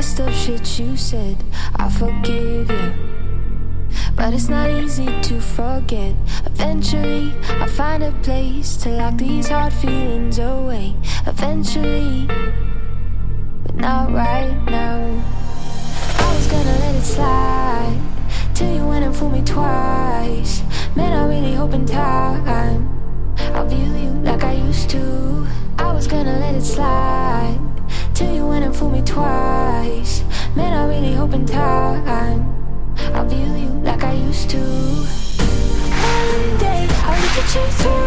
messed up shit you said. I forgive you. But it's not easy to forget. Eventually, I find a place to lock these hard feelings away. Eventually, but not right now. I was gonna let it slide till you went and fooled me twice. Man, I really hope in time I'll view you like really hope in time I'll view you like I used to. One day I'll look at you through,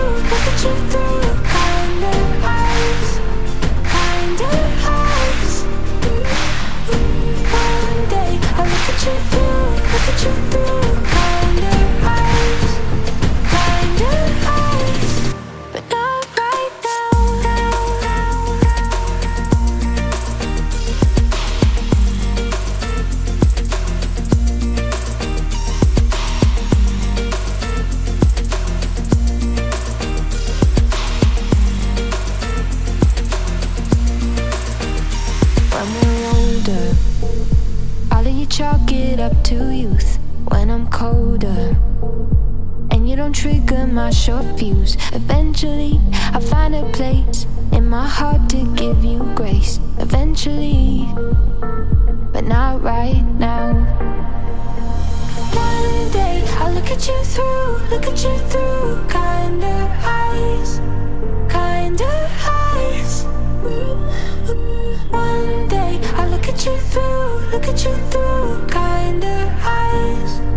older. All of you chalk it up to youth when I'm colder. And you don't trigger my short fuse. Eventually, I find a place in my heart to give you grace. Eventually, but not right now. One day, I'll look at you through, look at you through kind of eyes, kind of eyes. One day look at you through, look at you through kind of eyes,